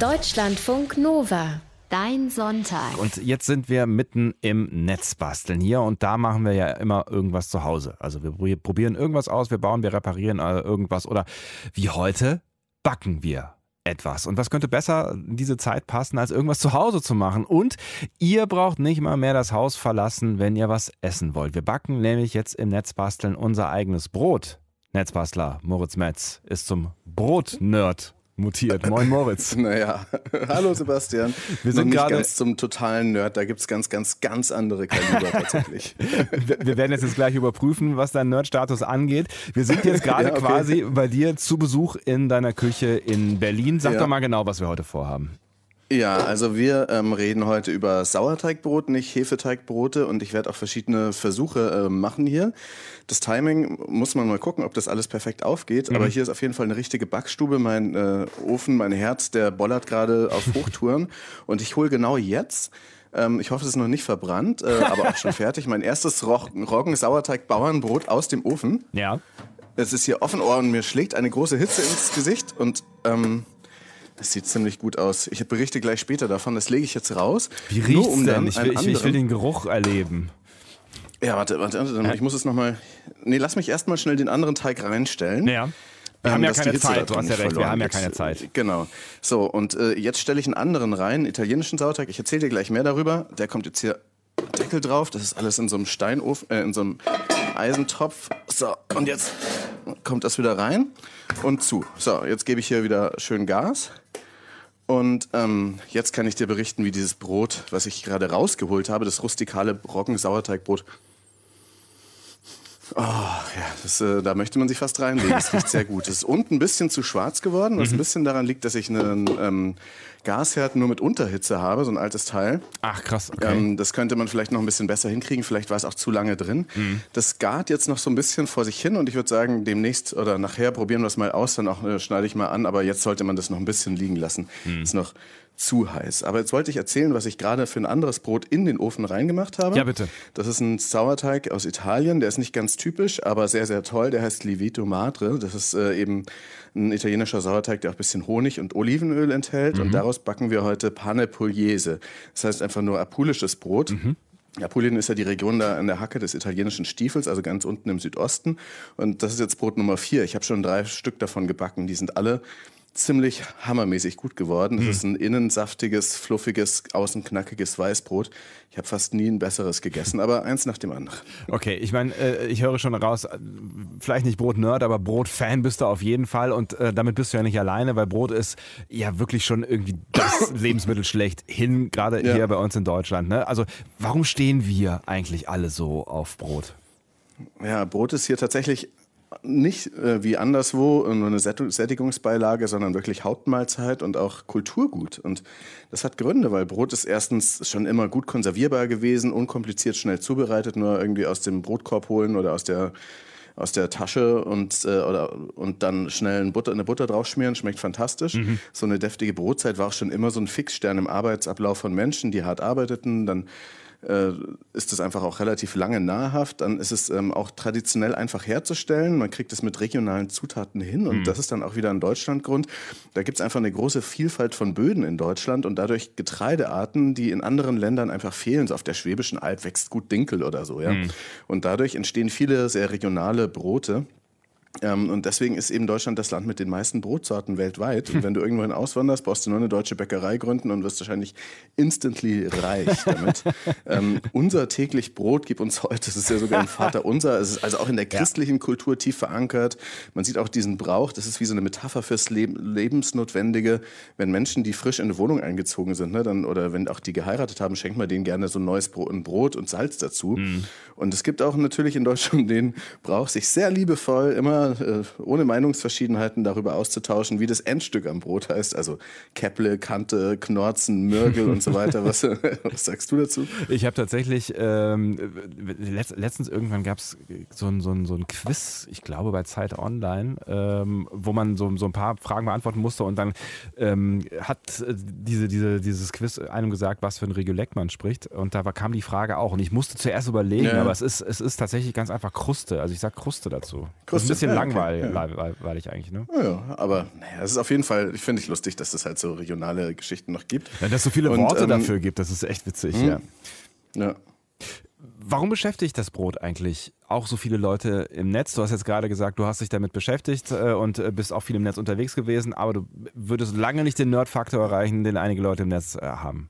Deutschlandfunk Nova. Dein Sonntag. Und jetzt sind wir mitten im Netzbasteln hier und da machen wir ja immer irgendwas zu Hause. Also wir probieren irgendwas aus, wir bauen, wir reparieren äh, irgendwas oder wie heute backen wir etwas. Und was könnte besser in diese Zeit passen, als irgendwas zu Hause zu machen? Und ihr braucht nicht mal mehr das Haus verlassen, wenn ihr was essen wollt. Wir backen nämlich jetzt im Netzbasteln unser eigenes Brot. Netzbastler Moritz Metz ist zum Brot-Nerd mutiert. Moin Moritz. Naja, hallo Sebastian. Wir sind nicht ganz zum totalen Nerd, da gibt es ganz, ganz, ganz andere Kaliber tatsächlich. wir werden jetzt, jetzt gleich überprüfen, was dein Nerd-Status angeht. Wir sind jetzt gerade ja, okay. quasi bei dir zu Besuch in deiner Küche in Berlin. Sag ja. doch mal genau, was wir heute vorhaben. Ja, also wir ähm, reden heute über Sauerteigbrot, nicht Hefeteigbrote und ich werde auch verschiedene Versuche äh, machen hier. Das Timing muss man mal gucken, ob das alles perfekt aufgeht, mhm. aber hier ist auf jeden Fall eine richtige Backstube. Mein äh, Ofen, mein Herz, der bollert gerade auf Hochtouren und ich hole genau jetzt ähm, ich hoffe, es ist noch nicht verbrannt, äh, aber auch schon fertig. Mein erstes Roggen-Sauerteig-Bauernbrot aus dem Ofen. Ja. Es ist hier offen oh, und mir schlägt eine große Hitze ins Gesicht und ähm, das sieht ziemlich gut aus. Ich berichte gleich später davon. Das lege ich jetzt raus. Wie riecht um denn? Ich will, ich, ich will, den Geruch erleben. Ja, warte, warte, warte ich muss es nochmal. Nee, lass mich erstmal schnell den anderen Teig reinstellen. Ja. Wir ähm, haben ja keine Zeit, du hast ja recht, wir haben ja keine Zeit. Genau. So, und äh, jetzt stelle ich einen anderen rein, italienischen Sauerteig. Ich erzähle dir gleich mehr darüber. Der kommt jetzt hier Deckel drauf. Das ist alles in so einem Steinofen, äh, in so einem Eisentopf. So, und jetzt kommt das wieder rein und zu. So, jetzt gebe ich hier wieder schön Gas. Und ähm, jetzt kann ich dir berichten, wie dieses Brot, was ich gerade rausgeholt habe, das rustikale Roggen-Sauerteigbrot, Oh, ja, das, äh, da möchte man sich fast reinlegen. Es riecht sehr gut. Es ist unten ein bisschen zu schwarz geworden, was mhm. ein bisschen daran liegt, dass ich einen ähm, Gasherd nur mit Unterhitze habe, so ein altes Teil. Ach, krass. Okay. Ähm, das könnte man vielleicht noch ein bisschen besser hinkriegen. Vielleicht war es auch zu lange drin. Mhm. Das gart jetzt noch so ein bisschen vor sich hin und ich würde sagen, demnächst oder nachher probieren wir es mal aus. Dann auch äh, schneide ich mal an, aber jetzt sollte man das noch ein bisschen liegen lassen. Mhm. Ist noch zu heiß. Aber jetzt wollte ich erzählen, was ich gerade für ein anderes Brot in den Ofen reingemacht habe. Ja, bitte. Das ist ein Sauerteig aus Italien. Der ist nicht ganz typisch, aber sehr, sehr toll. Der heißt Livito Madre. Das ist äh, eben ein italienischer Sauerteig, der auch ein bisschen Honig und Olivenöl enthält. Mhm. Und daraus backen wir heute Pane Pugliese. Das heißt einfach nur apulisches Brot. Mhm. Apulien ist ja die Region da an der Hacke des italienischen Stiefels, also ganz unten im Südosten. Und das ist jetzt Brot Nummer vier. Ich habe schon drei Stück davon gebacken. Die sind alle ziemlich hammermäßig gut geworden. Es mhm. ist ein innen saftiges, fluffiges, außen knackiges Weißbrot. Ich habe fast nie ein besseres gegessen, aber eins nach dem anderen. Okay, ich meine, äh, ich höre schon raus, äh, vielleicht nicht Brot-Nerd, aber Brot-Fan bist du auf jeden Fall und äh, damit bist du ja nicht alleine, weil Brot ist ja wirklich schon irgendwie das Lebensmittel schlechthin, gerade ja. hier bei uns in Deutschland. Ne? Also warum stehen wir eigentlich alle so auf Brot? Ja, Brot ist hier tatsächlich nicht äh, wie anderswo nur eine Sättigungsbeilage, sondern wirklich Hauptmahlzeit und auch Kulturgut. Und das hat Gründe, weil Brot ist erstens schon immer gut konservierbar gewesen, unkompliziert schnell zubereitet, nur irgendwie aus dem Brotkorb holen oder aus der aus der Tasche und, äh, oder, und dann schnell eine Butter, eine Butter draufschmieren, schmeckt fantastisch. Mhm. So eine deftige Brotzeit war auch schon immer so ein Fixstern im Arbeitsablauf von Menschen, die hart arbeiteten, dann äh, ist es einfach auch relativ lange nahrhaft. Dann ist es ähm, auch traditionell einfach herzustellen. Man kriegt es mit regionalen Zutaten hin und mhm. das ist dann auch wieder ein Deutschlandgrund. Da gibt es einfach eine große Vielfalt von Böden in Deutschland und dadurch Getreidearten, die in anderen Ländern einfach fehlen. So auf der Schwäbischen Alb wächst gut Dinkel oder so. Ja? Mhm. Und dadurch entstehen viele sehr regionale Brote. Ähm, und deswegen ist eben Deutschland das Land mit den meisten Brotsorten weltweit. Und wenn du irgendwohin auswanderst, brauchst du nur eine deutsche Bäckerei gründen und wirst wahrscheinlich instantly reich damit. ähm, unser täglich Brot gibt uns heute, das ist ja sogar ein Vater unser, es ist also auch in der christlichen ja. Kultur tief verankert. Man sieht auch diesen Brauch, das ist wie so eine Metapher fürs Leben, Lebensnotwendige. Wenn Menschen, die frisch in eine Wohnung eingezogen sind, ne, dann, oder wenn auch die geheiratet haben, schenkt man denen gerne so ein neues Brot, ein Brot und Salz dazu. Mhm. Und es gibt auch natürlich in Deutschland den Brauch, sich sehr liebevoll immer äh, ohne Meinungsverschiedenheiten darüber auszutauschen, wie das Endstück am Brot heißt. Also Käpple, Kante, Knorzen, Mürgel und so weiter. Was, was sagst du dazu? Ich habe tatsächlich, ähm, letztens irgendwann gab es so ein, so, ein, so ein Quiz, ich glaube bei Zeit Online, ähm, wo man so, so ein paar Fragen beantworten musste und dann ähm, hat diese, diese, dieses Quiz einem gesagt, was für ein Reguleck man spricht. Und da war, kam die Frage auch. Und ich musste zuerst überlegen, ja. aber es ist, es ist tatsächlich ganz einfach Kruste. Also ich sage Kruste dazu. Kruste, bisschen ja, okay, langweilig eigentlich, ne? Ja, aber naja, es ist auf jeden Fall, ich finde ich lustig, dass es halt so regionale Geschichten noch gibt. Ja, dass es so viele Und, Worte ähm, dafür gibt, das ist echt witzig, mh, ja. Ja. Warum beschäftigt das Brot eigentlich auch so viele Leute im Netz? Du hast jetzt gerade gesagt, du hast dich damit beschäftigt äh, und äh, bist auch viel im Netz unterwegs gewesen, aber du würdest lange nicht den Nerd-Faktor erreichen, den einige Leute im Netz äh, haben.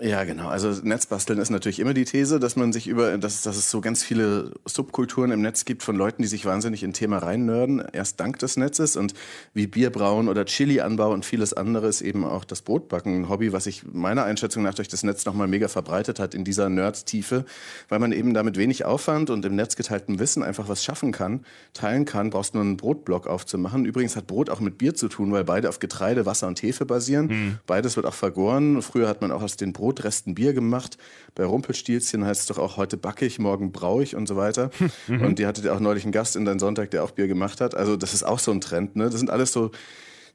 Ja, genau. Also Netzbasteln ist natürlich immer die These, dass man sich über, dass, dass es so ganz viele Subkulturen im Netz gibt von Leuten, die sich wahnsinnig in Thema reinnörden, erst dank des Netzes und wie Bierbrauen oder Chili-Anbau und vieles anderes eben auch das Brotbacken, ein Hobby, was sich meiner Einschätzung nach durch das Netz nochmal mega verbreitet hat in dieser Nerd-Tiefe, weil man eben damit wenig Aufwand und im Netz geteiltem Wissen einfach was schaffen kann, teilen kann, brauchst nur einen Brotblock aufzumachen. Übrigens hat Brot auch mit Bier zu tun, weil beide auf Getreide, Wasser und Hefe basieren. Mhm. Beides wird auch vergoren. Früher hat man auch aus den Brot Brotresten Bier gemacht. Bei Rumpelstilzchen heißt es doch auch heute backe ich, morgen braue ich und so weiter. Mhm. Und die hatte auch neulich einen Gast in deinem Sonntag, der auch Bier gemacht hat. Also das ist auch so ein Trend. Ne? Das sind alles so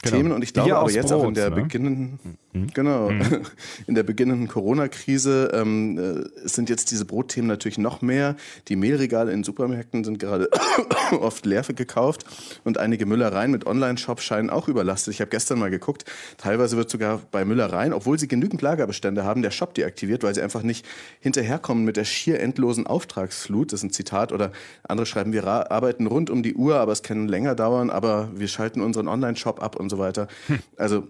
Genau. Themen und ich glaube aber jetzt Brot, auch in der ne? beginnenden, mhm. genau, mhm. in der beginnenden Corona-Krise ähm, äh, sind jetzt diese Brotthemen natürlich noch mehr. Die Mehlregale in Supermärkten sind gerade oft leer gekauft und einige Müllereien mit Online-Shops scheinen auch überlastet. Ich habe gestern mal geguckt, teilweise wird sogar bei Müllereien, obwohl sie genügend Lagerbestände haben, der Shop deaktiviert, weil sie einfach nicht hinterherkommen mit der schier endlosen Auftragsflut. Das ist ein Zitat oder andere schreiben, wir arbeiten rund um die Uhr, aber es kann länger dauern, aber wir schalten unseren Online-Shop ab und so weiter. Hm. Also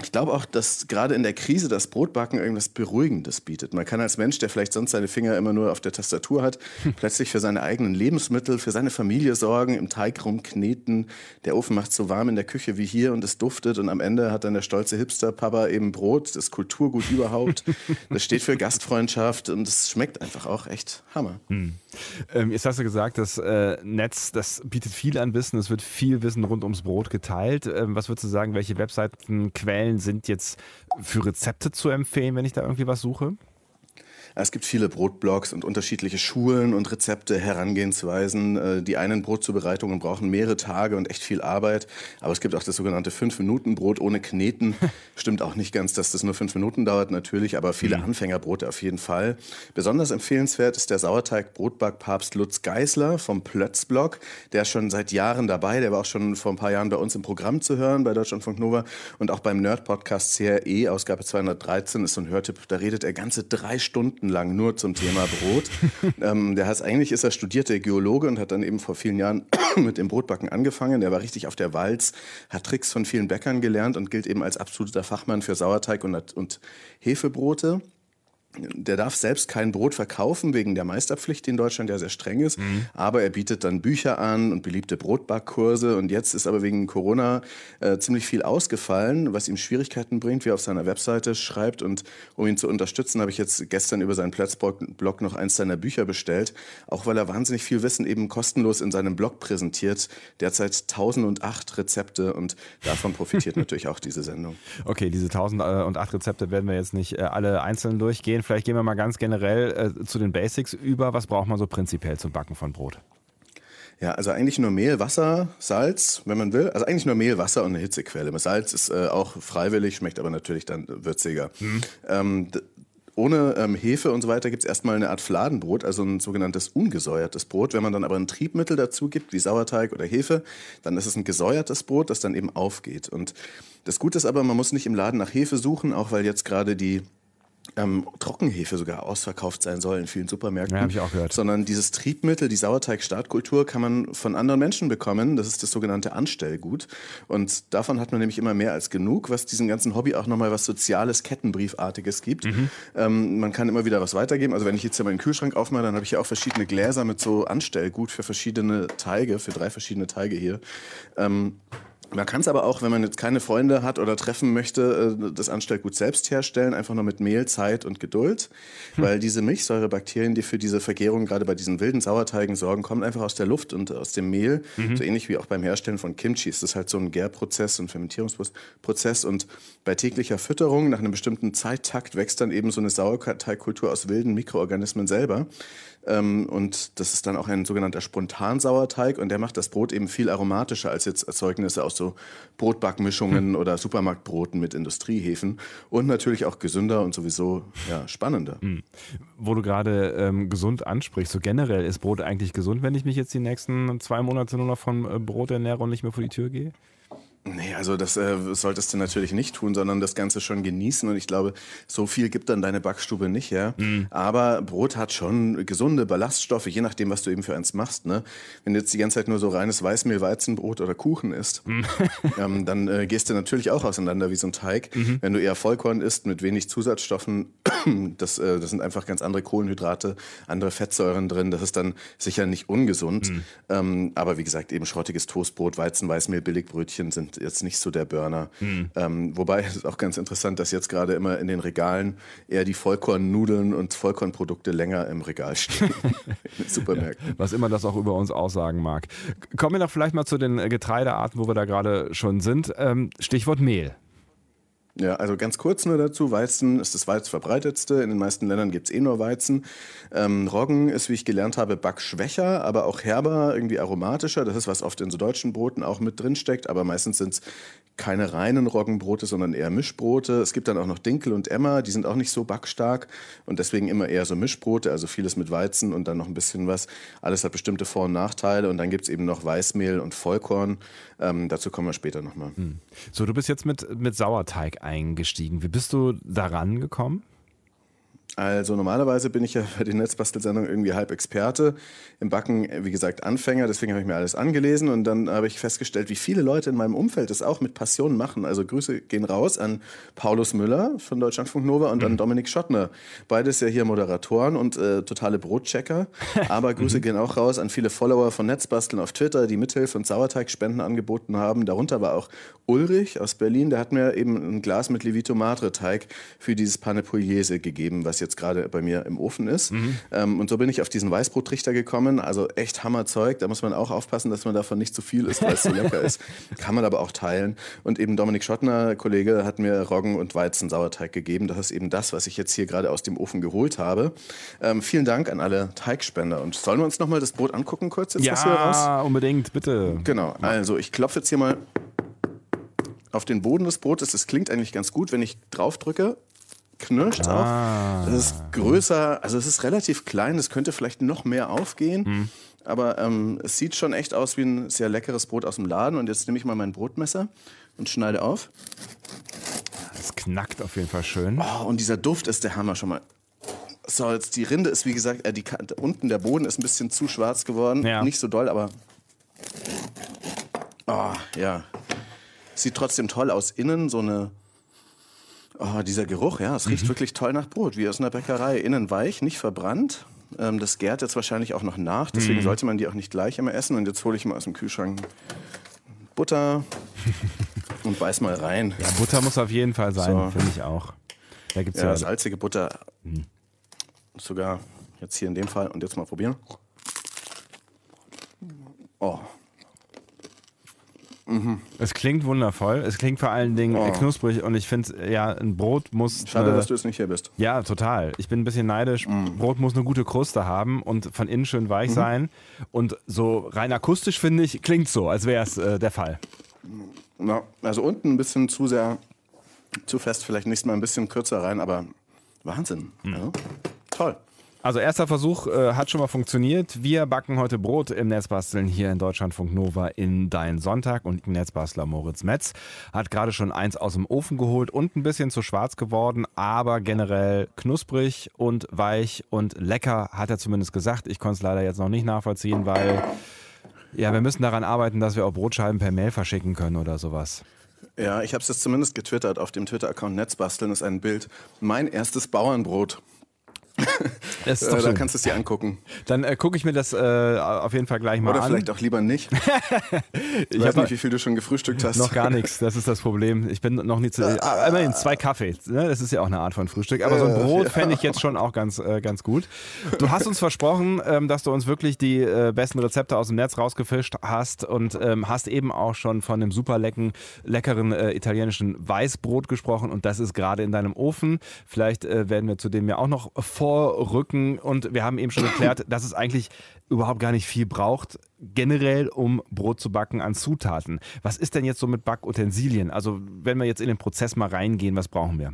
ich glaube auch, dass gerade in der Krise das Brotbacken irgendwas Beruhigendes bietet. Man kann als Mensch, der vielleicht sonst seine Finger immer nur auf der Tastatur hat, hm. plötzlich für seine eigenen Lebensmittel, für seine Familie sorgen, im Teig rumkneten. Der Ofen macht so warm in der Küche wie hier und es duftet und am Ende hat dann der stolze Hipster-Papa eben Brot, das Kulturgut überhaupt. Das steht für Gastfreundschaft und es schmeckt einfach auch echt Hammer. Hm. Ähm, jetzt hast du gesagt, das äh, Netz, das bietet viel an Wissen, es wird viel Wissen rund ums Brot geteilt. Ähm, was würdest du sagen, welche Webseiten, Quellen sind jetzt für Rezepte zu empfehlen, wenn ich da irgendwie was suche? Es gibt viele Brotblogs und unterschiedliche Schulen und Rezepte, Herangehensweisen. Äh, die einen Brotzubereitungen brauchen mehrere Tage und echt viel Arbeit. Aber es gibt auch das sogenannte 5-Minuten-Brot ohne Kneten. Stimmt auch nicht ganz, dass das nur fünf Minuten dauert, natürlich, aber viele mhm. Anfängerbrote auf jeden Fall. Besonders empfehlenswert ist der Sauerteig-Brotbackpapst Lutz Geisler vom Plötzblog. Der ist schon seit Jahren dabei. Der war auch schon vor ein paar Jahren bei uns im Programm zu hören, bei Deutschlandfunk Nova. Und auch beim Nerd-Podcast CRE, Ausgabe 213, ist so ein Hörtipp. Da redet er ganze drei Stunden Stunden lang nur zum Thema Brot. ähm, der heißt, eigentlich ist er studierter Geologe und hat dann eben vor vielen Jahren mit dem Brotbacken angefangen. Der war richtig auf der Walz, hat Tricks von vielen Bäckern gelernt und gilt eben als absoluter Fachmann für Sauerteig und, und Hefebrote der darf selbst kein Brot verkaufen wegen der Meisterpflicht, die in Deutschland ja sehr streng ist. Mhm. Aber er bietet dann Bücher an und beliebte Brotbackkurse. Und jetzt ist aber wegen Corona äh, ziemlich viel ausgefallen, was ihm Schwierigkeiten bringt, wie er auf seiner Webseite schreibt. Und um ihn zu unterstützen, habe ich jetzt gestern über seinen Platzblog noch eins seiner Bücher bestellt. Auch weil er wahnsinnig viel Wissen eben kostenlos in seinem Blog präsentiert. Derzeit 1008 Rezepte und davon profitiert natürlich auch diese Sendung. Okay, diese 1008 Rezepte werden wir jetzt nicht äh, alle einzeln durchgehen vielleicht gehen wir mal ganz generell äh, zu den Basics über. Was braucht man so prinzipiell zum Backen von Brot? Ja, also eigentlich nur Mehl, Wasser, Salz, wenn man will. Also eigentlich nur Mehl, Wasser und eine Hitzequelle. Salz ist äh, auch freiwillig, schmeckt aber natürlich dann würziger. Mhm. Ähm, ohne ähm, Hefe und so weiter gibt es erstmal eine Art Fladenbrot, also ein sogenanntes ungesäuertes Brot. Wenn man dann aber ein Triebmittel dazu gibt, wie Sauerteig oder Hefe, dann ist es ein gesäuertes Brot, das dann eben aufgeht. Und das Gute ist aber, man muss nicht im Laden nach Hefe suchen, auch weil jetzt gerade die ähm, Trockenhefe sogar ausverkauft sein soll in vielen Supermärkten. Ja, habe ich auch gehört. Sondern dieses Triebmittel, die Sauerteig-Startkultur, kann man von anderen Menschen bekommen. Das ist das sogenannte Anstellgut. Und davon hat man nämlich immer mehr als genug, was diesem ganzen Hobby auch nochmal was Soziales, Kettenbriefartiges gibt. Mhm. Ähm, man kann immer wieder was weitergeben. Also wenn ich jetzt hier meinen Kühlschrank aufmache, dann habe ich ja auch verschiedene Gläser mit so Anstellgut für verschiedene Teige, für drei verschiedene Teige hier. Ähm, man kann es aber auch, wenn man jetzt keine Freunde hat oder treffen möchte, äh, das Anstellgut selbst herstellen, einfach nur mit Mehl, Zeit und Geduld. Hm. Weil diese Milchsäurebakterien, die für diese Vergärung gerade bei diesen wilden Sauerteigen sorgen, kommen einfach aus der Luft und aus dem Mehl. Mhm. So ähnlich wie auch beim Herstellen von Kimchi. Das ist halt so ein Gärprozess, ein Fermentierungsprozess. Und bei täglicher Fütterung nach einem bestimmten Zeittakt wächst dann eben so eine Sauerteigkultur aus wilden Mikroorganismen selber. Ähm, und das ist dann auch ein sogenannter Spontansauerteig und der macht das Brot eben viel aromatischer als jetzt Erzeugnisse aus so Brotbackmischungen oder Supermarktbroten mit Industriehefen und natürlich auch gesünder und sowieso ja, spannender. Mhm. Wo du gerade ähm, gesund ansprichst, so generell ist Brot eigentlich gesund, wenn ich mich jetzt die nächsten zwei Monate nur noch von äh, Brot ernähre und nicht mehr vor die Tür gehe? Nee, also das äh, solltest du natürlich nicht tun, sondern das Ganze schon genießen. Und ich glaube, so viel gibt dann deine Backstube nicht, ja. Mhm. Aber Brot hat schon gesunde Ballaststoffe, je nachdem, was du eben für eins machst. Ne? Wenn du jetzt die ganze Zeit nur so reines Weißmehl, Weizenbrot oder Kuchen isst, mhm. ähm, dann äh, gehst du natürlich auch auseinander wie so ein Teig. Mhm. Wenn du eher Vollkorn isst mit wenig Zusatzstoffen, das, äh, das sind einfach ganz andere Kohlenhydrate, andere Fettsäuren drin. Das ist dann sicher nicht ungesund. Mhm. Ähm, aber wie gesagt, eben schrottiges Toastbrot, Weizen, Weißmehl, Billigbrötchen sind jetzt nicht so der Burner. Mhm. Ähm, wobei es ist auch ganz interessant, dass jetzt gerade immer in den Regalen eher die Vollkornnudeln und Vollkornprodukte länger im Regal stehen. in Supermärkten. Ja, was immer das auch über uns aussagen mag. Kommen wir doch vielleicht mal zu den Getreidearten, wo wir da gerade schon sind. Ähm, Stichwort Mehl. Ja, also ganz kurz nur dazu. Weizen ist das weit verbreitetste. In den meisten Ländern gibt es eh nur Weizen. Ähm, Roggen ist, wie ich gelernt habe, backschwächer, aber auch herber, irgendwie aromatischer. Das ist, was oft in so deutschen Broten auch mit drin steckt. Aber meistens sind es keine reinen Roggenbrote, sondern eher Mischbrote. Es gibt dann auch noch Dinkel und Emmer, die sind auch nicht so backstark und deswegen immer eher so Mischbrote, also vieles mit Weizen und dann noch ein bisschen was. Alles hat bestimmte Vor- und Nachteile und dann gibt es eben noch Weißmehl und Vollkorn. Ähm, dazu kommen wir später nochmal. Hm. So, du bist jetzt mit, mit Sauerteig eingestiegen. Wie bist du daran gekommen? Also normalerweise bin ich ja bei den Netzbastelsendungen irgendwie halb Experte. Im Backen, wie gesagt, Anfänger. Deswegen habe ich mir alles angelesen und dann habe ich festgestellt, wie viele Leute in meinem Umfeld das auch mit Passion machen. Also Grüße gehen raus an Paulus Müller von Deutschlandfunk Nova und mhm. an Dominik Schottner. Beides ja hier Moderatoren und äh, totale Brotchecker. Aber Grüße mhm. gehen auch raus an viele Follower von Netzbasteln auf Twitter, die Mithilfe und Sauerteigspenden angeboten haben. Darunter war auch Ulrich aus Berlin. Der hat mir eben ein Glas mit Levito Madre Teig für dieses Pugliese gegeben, was jetzt jetzt gerade bei mir im Ofen ist. Mhm. Ähm, und so bin ich auf diesen Weißbrottrichter gekommen. Also echt Hammerzeug. Da muss man auch aufpassen, dass man davon nicht zu viel isst, weil es so lecker ist. Kann man aber auch teilen. Und eben Dominik Schottner, Kollege, hat mir Roggen und Weizen Sauerteig gegeben. Das ist eben das, was ich jetzt hier gerade aus dem Ofen geholt habe. Ähm, vielen Dank an alle Teigspender. Und sollen wir uns nochmal das Brot angucken kurz? Jetzt, ja, unbedingt, bitte. Genau. Also ich klopfe jetzt hier mal auf den Boden des Brotes. Das klingt eigentlich ganz gut, wenn ich drauf drücke knirscht ah. auch. Das ist größer, also es ist relativ klein, es könnte vielleicht noch mehr aufgehen. Hm. Aber ähm, es sieht schon echt aus wie ein sehr leckeres Brot aus dem Laden. Und jetzt nehme ich mal mein Brotmesser und schneide auf. Es knackt auf jeden Fall schön. Oh, und dieser Duft ist der Hammer schon mal. So, jetzt die Rinde ist wie gesagt, äh, die, unten der Boden ist ein bisschen zu schwarz geworden. Ja. Nicht so doll, aber. Oh, ja. Sieht trotzdem toll aus. Innen so eine Oh, dieser Geruch, ja, es riecht mhm. wirklich toll nach Brot, wie aus einer Bäckerei. Innen weich, nicht verbrannt. Ähm, das gärt jetzt wahrscheinlich auch noch nach, deswegen mhm. sollte man die auch nicht gleich immer essen. Und jetzt hole ich mal aus dem Kühlschrank Butter und beiß mal rein. Ja, Butter muss auf jeden Fall sein, so. finde ich auch. Da gibt's ja, ja salzige Butter. Mhm. Sogar jetzt hier in dem Fall. Und jetzt mal probieren. Oh, Mhm. Es klingt wundervoll. Es klingt vor allen Dingen oh. knusprig und ich finde, ja, ein Brot muss. Schade, äh, dass du jetzt nicht hier bist. Ja, total. Ich bin ein bisschen neidisch. Mhm. Brot muss eine gute Kruste haben und von innen schön weich mhm. sein. Und so rein akustisch finde ich, klingt so, als wäre es äh, der Fall. Ja, also unten ein bisschen zu sehr, zu fest, vielleicht nächstes Mal ein bisschen kürzer rein, aber Wahnsinn. Ja. Toll. Also erster Versuch äh, hat schon mal funktioniert. Wir backen heute Brot im Netzbasteln hier in Deutschlandfunk Nova in Dein Sonntag und Netzbastler Moritz Metz hat gerade schon eins aus dem Ofen geholt und ein bisschen zu schwarz geworden, aber generell knusprig und weich und lecker, hat er zumindest gesagt. Ich konnte es leider jetzt noch nicht nachvollziehen, weil ja, wir müssen daran arbeiten, dass wir auch Brotscheiben per Mail verschicken können oder sowas. Ja, ich habe es jetzt zumindest getwittert. Auf dem Twitter-Account Netzbasteln ist ein Bild. Mein erstes Bauernbrot. Das ist doch äh, da kannst du es dir angucken. Dann äh, gucke ich mir das äh, auf jeden Fall gleich mal Oder an. Oder vielleicht auch lieber nicht. ich weiß nicht, wie viel du schon gefrühstückt hast. Noch gar nichts, das ist das Problem. Ich bin noch nicht zu. Äh, immerhin zwei Kaffee, ne? das ist ja auch eine Art von Frühstück. Aber so ein Brot fände ich jetzt schon auch ganz, äh, ganz gut. Du hast uns versprochen, ähm, dass du uns wirklich die äh, besten Rezepte aus dem Netz rausgefischt hast und ähm, hast eben auch schon von dem super lecken, leckeren äh, italienischen Weißbrot gesprochen und das ist gerade in deinem Ofen. Vielleicht werden wir zu dem ja auch noch vor vorrücken. Und wir haben eben schon erklärt, dass es eigentlich überhaupt gar nicht viel braucht, generell um Brot zu backen an Zutaten. Was ist denn jetzt so mit Backutensilien? Also wenn wir jetzt in den Prozess mal reingehen, was brauchen wir?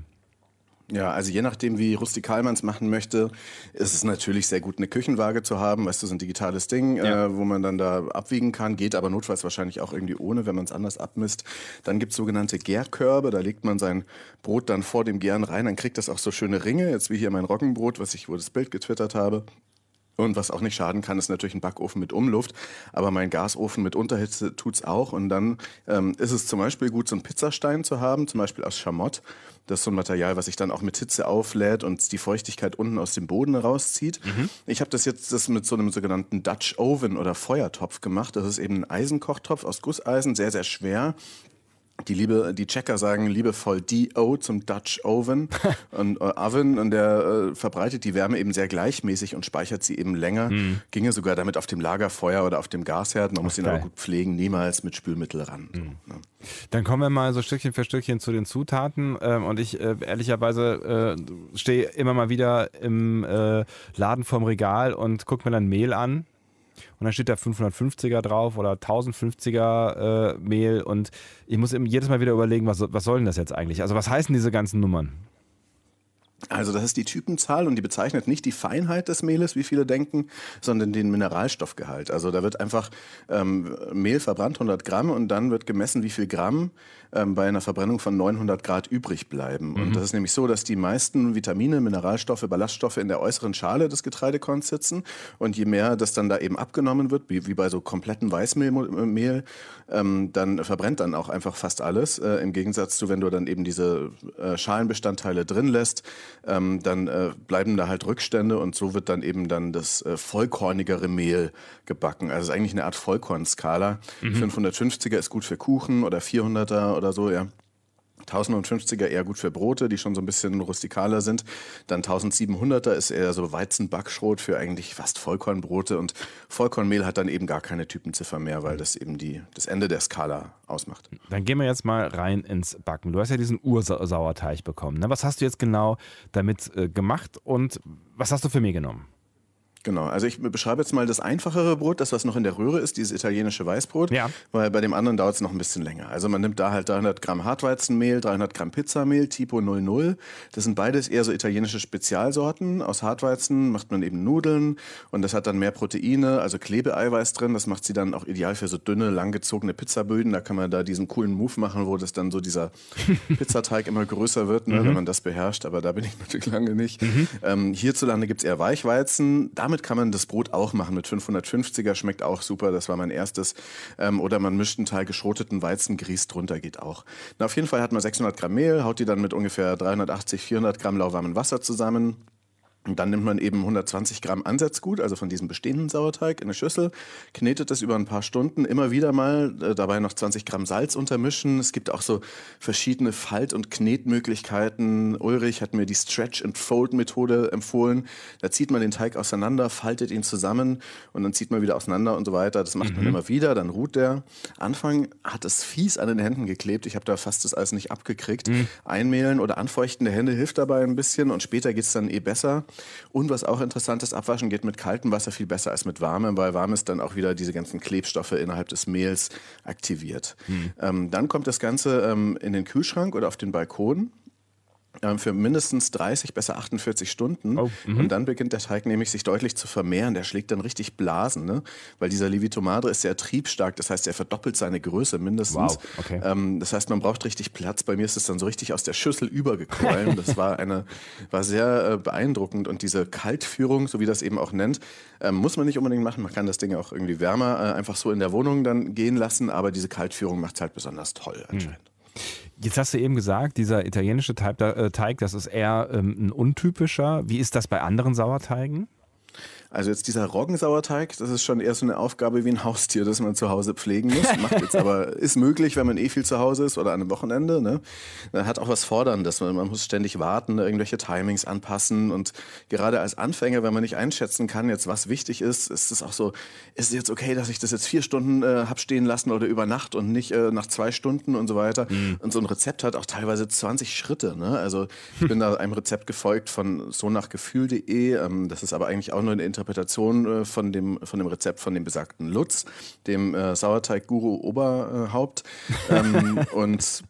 Ja, also je nachdem, wie rustikal man es machen möchte, ist es natürlich sehr gut, eine Küchenwaage zu haben. Weißt du, so ein digitales Ding, ja. äh, wo man dann da abwiegen kann. Geht aber notfalls wahrscheinlich auch irgendwie ohne, wenn man es anders abmisst. Dann gibt es sogenannte Gärkörbe. Da legt man sein Brot dann vor dem Gären rein. Dann kriegt das auch so schöne Ringe. Jetzt wie hier mein Roggenbrot, was ich, wo das Bild getwittert habe. Und was auch nicht schaden kann, ist natürlich ein Backofen mit Umluft. Aber mein Gasofen mit Unterhitze tut's auch. Und dann ähm, ist es zum Beispiel gut, so einen Pizzastein zu haben, zum Beispiel aus Schamott. Das ist so ein Material, was sich dann auch mit Hitze auflädt und die Feuchtigkeit unten aus dem Boden rauszieht. Mhm. Ich habe das jetzt das mit so einem sogenannten Dutch Oven oder Feuertopf gemacht. Das ist eben ein Eisenkochtopf aus Gusseisen, sehr, sehr schwer die liebe, die Checker sagen liebevoll DO zum Dutch Oven und äh, Oven und der äh, verbreitet die Wärme eben sehr gleichmäßig und speichert sie eben länger. Mhm. Ginge sogar damit auf dem Lagerfeuer oder auf dem Gasherd. Man Ach, muss ihn aber gut pflegen, niemals mit Spülmittel ran. Mhm. So, ne? Dann kommen wir mal so Stückchen für Stückchen zu den Zutaten. Ähm, und ich äh, ehrlicherweise äh, stehe immer mal wieder im äh, Laden vorm Regal und gucke mir dann Mehl an und dann steht da 550er drauf oder 1050er äh, Mehl und ich muss eben jedes Mal wieder überlegen, was, was soll denn das jetzt eigentlich? Also was heißen diese ganzen Nummern? Also das ist die Typenzahl und die bezeichnet nicht die Feinheit des Mehles, wie viele denken, sondern den Mineralstoffgehalt. Also da wird einfach ähm, Mehl verbrannt, 100 Gramm, und dann wird gemessen, wie viel Gramm ähm, bei einer Verbrennung von 900 Grad übrig bleiben. Mhm. Und das ist nämlich so, dass die meisten Vitamine, Mineralstoffe, Ballaststoffe in der äußeren Schale des Getreidekorns sitzen. Und je mehr das dann da eben abgenommen wird, wie, wie bei so kompletten Weißmehl, ähm, dann verbrennt dann auch einfach fast alles. Äh, Im Gegensatz zu, wenn du dann eben diese äh, Schalenbestandteile drin lässt, ähm, dann äh, bleiben da halt Rückstände und so wird dann eben dann das äh, vollkornigere Mehl gebacken. Also es ist eigentlich eine Art Vollkornskala. Mhm. 550er ist gut für Kuchen oder 400er oder so, ja. 1050er eher gut für Brote, die schon so ein bisschen rustikaler sind. Dann 1700er ist eher so Weizenbackschrot für eigentlich fast Vollkornbrote und Vollkornmehl hat dann eben gar keine Typenziffer mehr, weil das eben die, das Ende der Skala ausmacht. Dann gehen wir jetzt mal rein ins Backen. Du hast ja diesen Ursauerteig bekommen. Ne? Was hast du jetzt genau damit äh, gemacht und was hast du für mir genommen? Genau, also ich beschreibe jetzt mal das einfachere Brot, das was noch in der Röhre ist, dieses italienische Weißbrot, ja. weil bei dem anderen dauert es noch ein bisschen länger. Also man nimmt da halt 300 Gramm Hartweizenmehl, 300 Gramm Pizzamehl, Tipo 00. Das sind beides eher so italienische Spezialsorten. Aus Hartweizen macht man eben Nudeln und das hat dann mehr Proteine, also Klebeeiweiß drin. Das macht sie dann auch ideal für so dünne, langgezogene Pizzaböden. Da kann man da diesen coolen Move machen, wo das dann so dieser Pizzateig immer größer wird, ne, mhm. wenn man das beherrscht. Aber da bin ich natürlich lange nicht. Mhm. Ähm, hierzulande gibt es eher Weichweizen. Damit damit kann man das Brot auch machen mit 550er, schmeckt auch super. Das war mein erstes. Ähm, oder man mischt einen Teil geschroteten Weizengrieß drunter, geht auch. Na, auf jeden Fall hat man 600 Gramm Mehl, haut die dann mit ungefähr 380, 400 Gramm lauwarmem Wasser zusammen und dann nimmt man eben 120 Gramm Ansatzgut, also von diesem bestehenden Sauerteig, in eine Schüssel, knetet das über ein paar Stunden, immer wieder mal äh, dabei noch 20 Gramm Salz untermischen. Es gibt auch so verschiedene Falt- und Knetmöglichkeiten. Ulrich hat mir die Stretch-and-Fold-Methode empfohlen. Da zieht man den Teig auseinander, faltet ihn zusammen und dann zieht man wieder auseinander und so weiter. Das macht mhm. man immer wieder, dann ruht der. Anfang hat es fies an den Händen geklebt. Ich habe da fast das alles nicht abgekriegt. Mhm. Einmehlen oder Anfeuchten der Hände hilft dabei ein bisschen und später geht es dann eh besser. Und was auch interessant ist, abwaschen geht mit kaltem Wasser viel besser als mit warmem, weil warmes dann auch wieder diese ganzen Klebstoffe innerhalb des Mehls aktiviert. Hm. Ähm, dann kommt das Ganze ähm, in den Kühlschrank oder auf den Balkon für mindestens 30, besser 48 Stunden. Oh, mhm. und dann beginnt der Teig nämlich sich deutlich zu vermehren. Der schlägt dann richtig Blasen, ne? weil dieser Levito Madre ist sehr triebstark. Das heißt, er verdoppelt seine Größe mindestens. Wow, okay. ähm, das heißt, man braucht richtig Platz. Bei mir ist es dann so richtig aus der Schüssel übergequollen. das war eine, war sehr äh, beeindruckend. Und diese Kaltführung, so wie das eben auch nennt, ähm, muss man nicht unbedingt machen. Man kann das Ding auch irgendwie wärmer äh, einfach so in der Wohnung dann gehen lassen. Aber diese Kaltführung macht es halt besonders toll hm. anscheinend. Mhm. Jetzt hast du eben gesagt, dieser italienische äh, Teig, das ist eher ähm, ein untypischer. Wie ist das bei anderen Sauerteigen? Also jetzt dieser Roggensauerteig, das ist schon eher so eine Aufgabe wie ein Haustier, das man zu Hause pflegen muss. Macht jetzt aber, ist möglich, wenn man eh viel zu Hause ist oder an einem Wochenende. Ne? Hat auch was Forderndes. Man, man muss ständig warten, irgendwelche Timings anpassen. Und gerade als Anfänger, wenn man nicht einschätzen kann, jetzt was wichtig ist, ist es auch so, ist es jetzt okay, dass ich das jetzt vier Stunden äh, hab stehen lassen oder über Nacht und nicht äh, nach zwei Stunden und so weiter. Mhm. Und so ein Rezept hat auch teilweise 20 Schritte. Ne? Also ich bin da einem Rezept gefolgt von so nach Gefühl.de. Ähm, das ist aber eigentlich auch nur eine Interpretation äh, von, dem, von dem Rezept von dem besagten Lutz, dem äh, Sauerteig-Guru Oberhaupt. ähm, und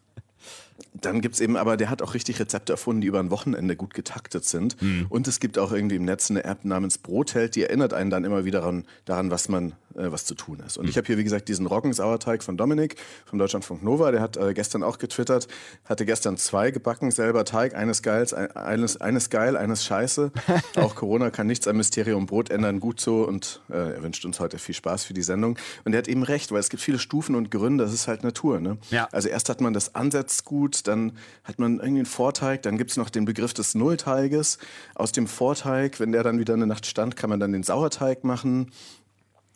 dann gibt es eben, aber der hat auch richtig Rezepte erfunden, die über ein Wochenende gut getaktet sind. Mhm. Und es gibt auch irgendwie im Netz eine App namens Brotheld, die erinnert einen dann immer wieder daran, daran was man, äh, was zu tun ist. Und mhm. ich habe hier, wie gesagt, diesen Roggensauerteig von Dominik vom Deutschlandfunk Nova, der hat äh, gestern auch getwittert, hatte gestern zwei gebacken, selber Teig, eines geils, eines, eines geil, eines scheiße. auch Corona kann nichts am Mysterium Brot ändern, gut so. Und äh, er wünscht uns heute viel Spaß für die Sendung. Und er hat eben recht, weil es gibt viele Stufen und Gründe, das ist halt Natur. Ne? Ja. Also erst hat man das Ansatzgut, dann hat man irgendwie einen Vorteig, dann gibt es noch den Begriff des Nullteiges. Aus dem Vorteig, wenn der dann wieder eine Nacht stand, kann man dann den Sauerteig machen.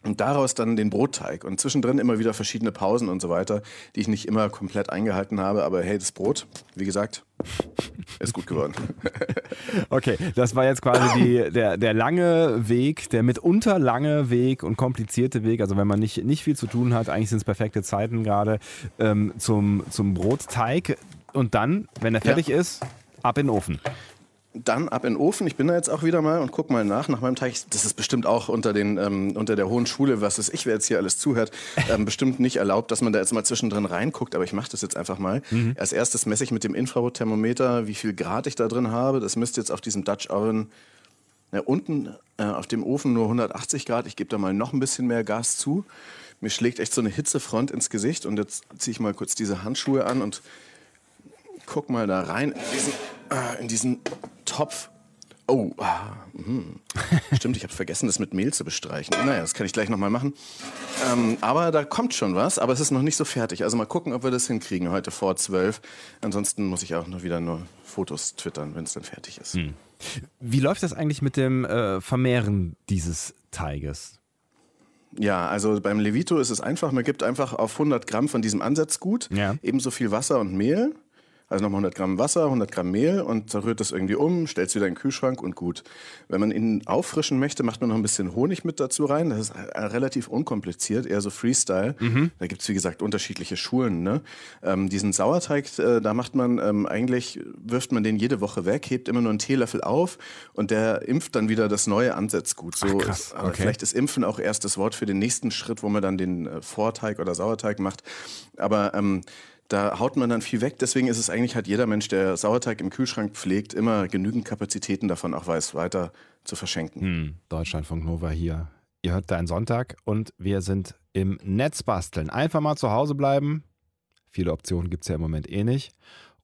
Und daraus dann den Brotteig und zwischendrin immer wieder verschiedene Pausen und so weiter, die ich nicht immer komplett eingehalten habe. Aber hey, das Brot, wie gesagt, ist gut geworden. Okay, das war jetzt quasi die, der, der lange Weg, der mitunter lange Weg und komplizierte Weg. Also wenn man nicht, nicht viel zu tun hat, eigentlich sind es perfekte Zeiten gerade ähm, zum, zum Brotteig. Und dann, wenn er fertig ja. ist, ab in den Ofen dann ab in den Ofen. Ich bin da jetzt auch wieder mal und guck mal nach nach meinem Teig. Das ist bestimmt auch unter, den, ähm, unter der hohen Schule, was ist ich, wer jetzt hier alles zuhört, ähm, bestimmt nicht erlaubt, dass man da jetzt mal zwischendrin reinguckt. Aber ich mache das jetzt einfach mal. Mhm. Als erstes messe ich mit dem Infrarotthermometer, wie viel Grad ich da drin habe. Das müsste jetzt auf diesem Dutch Oven ja, unten äh, auf dem Ofen nur 180 Grad. Ich gebe da mal noch ein bisschen mehr Gas zu. Mir schlägt echt so eine Hitzefront ins Gesicht. Und jetzt ziehe ich mal kurz diese Handschuhe an und guck mal da rein in diesen, äh, in diesen Topf. Oh, ah, hm. stimmt, ich habe vergessen, das mit Mehl zu bestreichen. Naja, das kann ich gleich nochmal machen. Ähm, aber da kommt schon was, aber es ist noch nicht so fertig. Also mal gucken, ob wir das hinkriegen heute vor zwölf. Ansonsten muss ich auch noch wieder nur Fotos twittern, wenn es dann fertig ist. Hm. Wie läuft das eigentlich mit dem äh, Vermehren dieses Teiges? Ja, also beim Levito ist es einfach, man gibt einfach auf 100 Gramm von diesem Ansatzgut ja. ebenso viel Wasser und Mehl also nochmal 100 Gramm Wasser, 100 Gramm Mehl und rührt das irgendwie um, stellt es wieder in den Kühlschrank und gut. Wenn man ihn auffrischen möchte, macht man noch ein bisschen Honig mit dazu rein. Das ist relativ unkompliziert, eher so Freestyle. Mhm. Da gibt es, wie gesagt, unterschiedliche Schulen. Ne? Ähm, diesen Sauerteig, äh, da macht man ähm, eigentlich, wirft man den jede Woche weg, hebt immer nur einen Teelöffel auf und der impft dann wieder das neue Ansatzgut. So Ach, krass. Ist, okay. Vielleicht ist Impfen auch erst das Wort für den nächsten Schritt, wo man dann den äh, Vorteig oder Sauerteig macht. Aber ähm, da haut man dann viel weg. Deswegen ist es eigentlich, hat jeder Mensch, der Sauerteig im Kühlschrank pflegt, immer genügend Kapazitäten davon auch weiß, weiter zu verschenken. Hm, Deutschlandfunk Nova hier. Ihr hört deinen Sonntag und wir sind im Netz basteln. Einfach mal zu Hause bleiben. Viele Optionen gibt es ja im Moment eh nicht.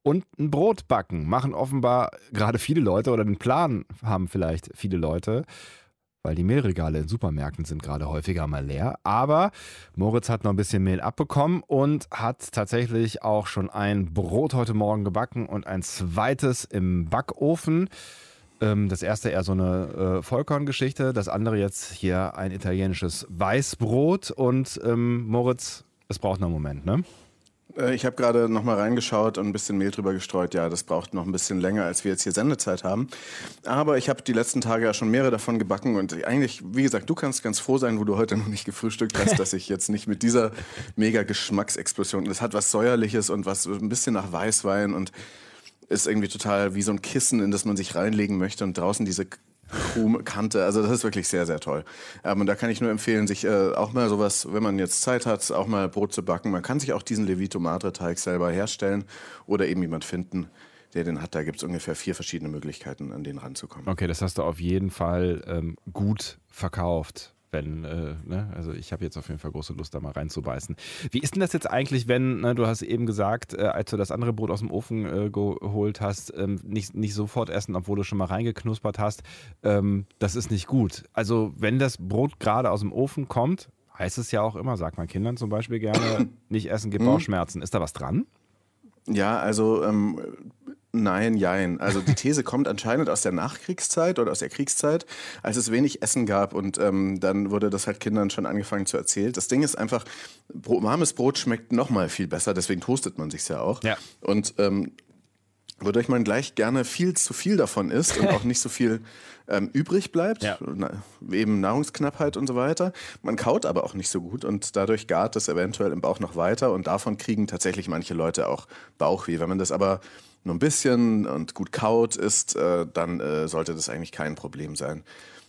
Und ein Brot backen machen offenbar gerade viele Leute oder den Plan haben vielleicht viele Leute weil die Mehlregale in Supermärkten sind gerade häufiger mal leer. Aber Moritz hat noch ein bisschen Mehl abbekommen und hat tatsächlich auch schon ein Brot heute Morgen gebacken und ein zweites im Backofen. Ähm, das erste eher so eine äh, Vollkorngeschichte, das andere jetzt hier ein italienisches Weißbrot. Und ähm, Moritz, es braucht noch einen Moment, ne? Äh, ich habe gerade noch mal reingeschaut und ein bisschen Mehl drüber gestreut. Ja, das braucht noch ein bisschen länger, als wir jetzt hier Sendezeit haben. Aber ich habe die letzten Tage ja schon mehrere davon gebacken und eigentlich, wie gesagt, du kannst ganz froh sein, wo du heute noch nicht gefrühstückt hast, dass ich jetzt nicht mit dieser mega Geschmacksexplosion. Das hat was säuerliches und was ein bisschen nach Weißwein und ist irgendwie total wie so ein Kissen, in das man sich reinlegen möchte und draußen diese Kante. Also das ist wirklich sehr, sehr toll. Ähm, und da kann ich nur empfehlen, sich äh, auch mal sowas, wenn man jetzt Zeit hat, auch mal Brot zu backen. Man kann sich auch diesen Levito Madre Teig selber herstellen oder eben jemand finden, der den hat. Da gibt es ungefähr vier verschiedene Möglichkeiten, an den ranzukommen. Okay, das hast du auf jeden Fall ähm, gut verkauft wenn, äh, ne? also ich habe jetzt auf jeden Fall große Lust, da mal reinzubeißen. Wie ist denn das jetzt eigentlich, wenn, ne, du hast eben gesagt, äh, als du das andere Brot aus dem Ofen äh, geholt hast, ähm, nicht, nicht sofort essen, obwohl du schon mal reingeknuspert hast, ähm, das ist nicht gut. Also wenn das Brot gerade aus dem Ofen kommt, heißt es ja auch immer, sagt man Kindern zum Beispiel gerne, nicht essen gibt mhm. Bauchschmerzen. Ist da was dran? Ja, also ähm, Nein, jein. Also die These kommt anscheinend aus der Nachkriegszeit oder aus der Kriegszeit, als es wenig Essen gab und ähm, dann wurde das halt Kindern schon angefangen zu erzählen. Das Ding ist einfach, warmes Brot schmeckt noch mal viel besser, deswegen toastet man sich ja auch. Ja. Und ähm, wodurch man gleich gerne viel zu viel davon isst und auch nicht so viel ähm, übrig bleibt, Ja. Na, eben Nahrungsknappheit und so weiter. Man kaut aber auch nicht so gut und dadurch gart es eventuell im Bauch noch weiter und davon kriegen tatsächlich manche Leute auch Bauchweh. Wenn man das aber nur ein bisschen und gut kaut isst, äh, dann äh, sollte das eigentlich kein Problem sein.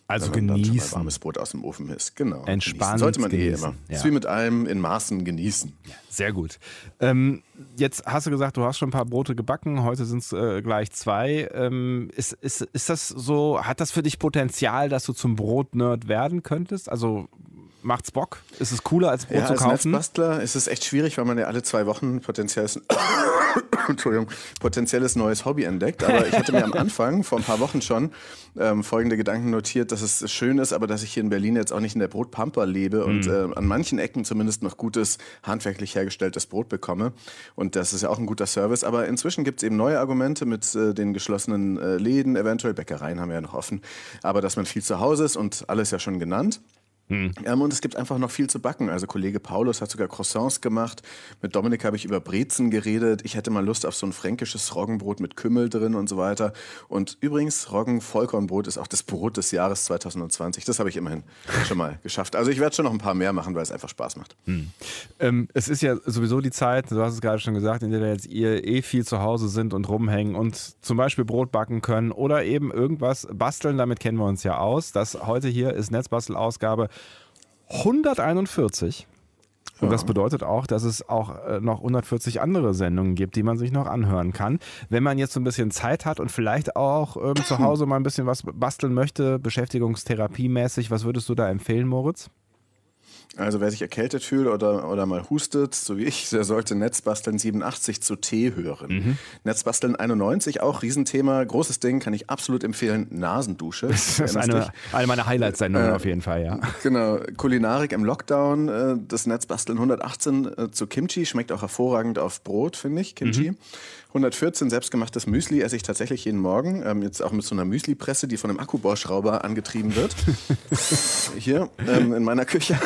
Also wenn man dann genießen. warmes Brot aus dem Ofen isst. Genau. Entspannt. Sollte man genießen, eh immer. ja. Ist wie mit allem in Maßen genießen. Sehr gut. Ähm, jetzt hast du gesagt, du hast schon ein paar Brote gebacken. Heute sind es äh, gleich zwei. Ähm, ist, ist, ist das so, hat das für dich Potenzial, dass du zum Brotnerd werden könntest? Also macht's Bock? Ist es cooler als Brot Ja, zu als kaufen? Netzbastler ist es echt schwierig, weil man ja alle zwei Wochen potenzielles, Entschuldigung, potenzielles neues Hobby entdeckt. Aber ich hatte mir am Anfang, vor ein paar Wochen schon, ähm, folgende Gedanken notiert, dass es schön ist, aber dass ich hier in Berlin jetzt auch nicht in der Brotpampa lebe und Mhm. äh, an manchen Ecken zumindest noch gutes, handwerklich hergestelltes Brot bekomme. Und das ist ja auch ein guter Service. Aber inzwischen gibt es eben neue Argumente mit äh, den geschlossenen äh, Läden, eventuell Bäckereien haben wir ja noch offen. Aber dass man viel zu Hause ist und alles ja schon genannt. Ähm, und es gibt einfach noch viel zu backen. Also Kollege Paulus hat sogar Croissants gemacht. Mit Dominik habe ich über Brezen geredet. Ich hätte mal Lust auf so ein fränkisches Roggenbrot mit Kümmel drin und so weiter. Und übrigens, Roggen-Vollkornbrot ist auch das Brot des Jahres 2020. Das habe ich immerhin schon mal geschafft. Also ich werde schon noch ein paar mehr machen, weil es einfach Spaß macht. Ähm, es ist ja sowieso die Zeit, du hast es gerade schon gesagt, in der wir jetzt ihr eh viel zu Hause sind und rumhängen und zum Beispiel Brot backen können oder eben irgendwas basteln. Damit kennen wir uns ja aus. Das heute hier ist Netzbastel-Ausgabe 141. Und das bedeutet auch, dass es auch äh, noch 140 andere Sendungen gibt, die man sich noch anhören kann. Wenn man jetzt so ein bisschen Zeit hat und vielleicht auch ähm, zu Hause mal ein bisschen was basteln möchte, beschäftigungstherapiemäßig, was würdest du da empfehlen, Moritz? Also wer sich erkältet fühlt oder, oder mal hustet, so wie ich, der sollte Netzbasteln 87 zu T hören. Mhm. Netzbasteln 91, auch Riesenthema, großes Ding, kann ich absolut empfehlen, Nasendusche. Das ist eine, eine meiner Highlights-Sendungen auf jeden Fall, ja. Genau, Kulinarik im Lockdown, äh, das Netzbasteln 118 äh, zu Kimchi, schmeckt auch hervorragend auf Brot, finde ich, Kimchi. 114 selbstgemachtes Müsli esse ich tatsächlich jeden Morgen, ähm, jetzt auch mit so einer Müsli-Presse, die von einem Akkubohrschrauber angetrieben wird. Hier ähm, in meiner Küche.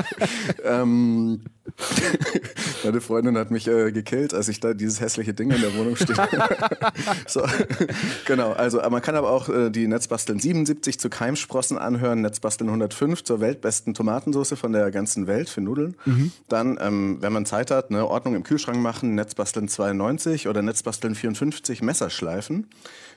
ähm, meine Freundin hat mich äh, gekillt, als ich da dieses hässliche Ding in der Wohnung stehe. so, genau, also aber man kann aber auch äh, die Netzbasteln 77 zu Keimsprossen anhören, Netzbasteln 105 zur weltbesten Tomatensauce von der ganzen Welt für Nudeln. Dann, ähm, wenn man Zeit hat, ne, Ordnung im Kühlschrank machen, Netzbasteln 92 oder Netzbasteln 54 Messerschleifen.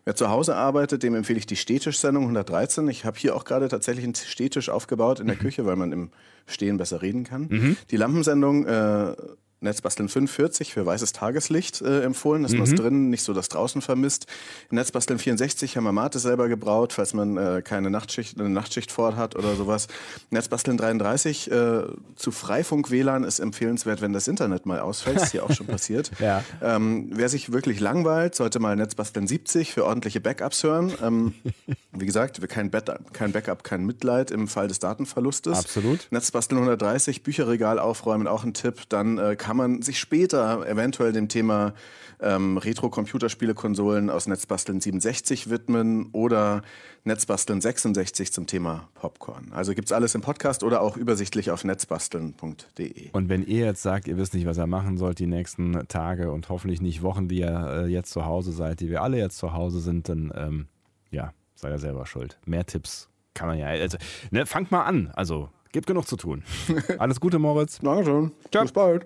Wer zu Hause arbeitet, dem empfehle ich die Stehtisch-Sendung 113. Ich habe hier auch gerade tatsächlich einen Stehtisch aufgebaut in der Küche, weil man im Stehen besser reden kann. Die Lampensendung äh, Netzbasteln 45 für weißes Tageslicht äh, empfohlen, dass man es drinnen nicht so das draußen vermisst. Netzbasteln 64 haben wir Mate selber gebraut, falls man äh, keine Nachtschicht, eine Nachtschicht fort hat oder sowas. Netzbasteln 33 äh, zu Freifunk-WLAN ist empfehlenswert, wenn das Internet mal ausfällt. Ist hier auch schon passiert. Ja. Ähm, wer sich wirklich langweilt, sollte mal Netzbasteln 70 für ordentliche Backups hören. Ähm, wie gesagt, kein, Backup, kein Backup, kein Mitleid im Fall des Datenverlustes. Absolut. Netzbasteln 130, Bücherregal aufräumen, auch ein Tipp. Dann äh, kann man sich später eventuell dem Thema ähm, Retro-Computerspiele-Konsolen aus Netzbasteln 67 widmen oder Netzbasteln 66 zum Thema Popcorn. Also gibt's alles im Podcast oder auch übersichtlich auf netzbasteln.de. Und wenn ihr jetzt sagt, ihr wisst nicht, was ihr machen sollt die nächsten Tage und hoffentlich nicht Wochen, die ihr äh, jetzt zu Hause seid, die wir alle jetzt zu Hause sind, dann ähm, ja, seid ihr selber schuld. Mehr Tipps kann man ja. Also, ne, fangt mal an. Also, gibt genug zu tun. Alles Gute, Moritz. Dankeschön. Ciao. Bis bald.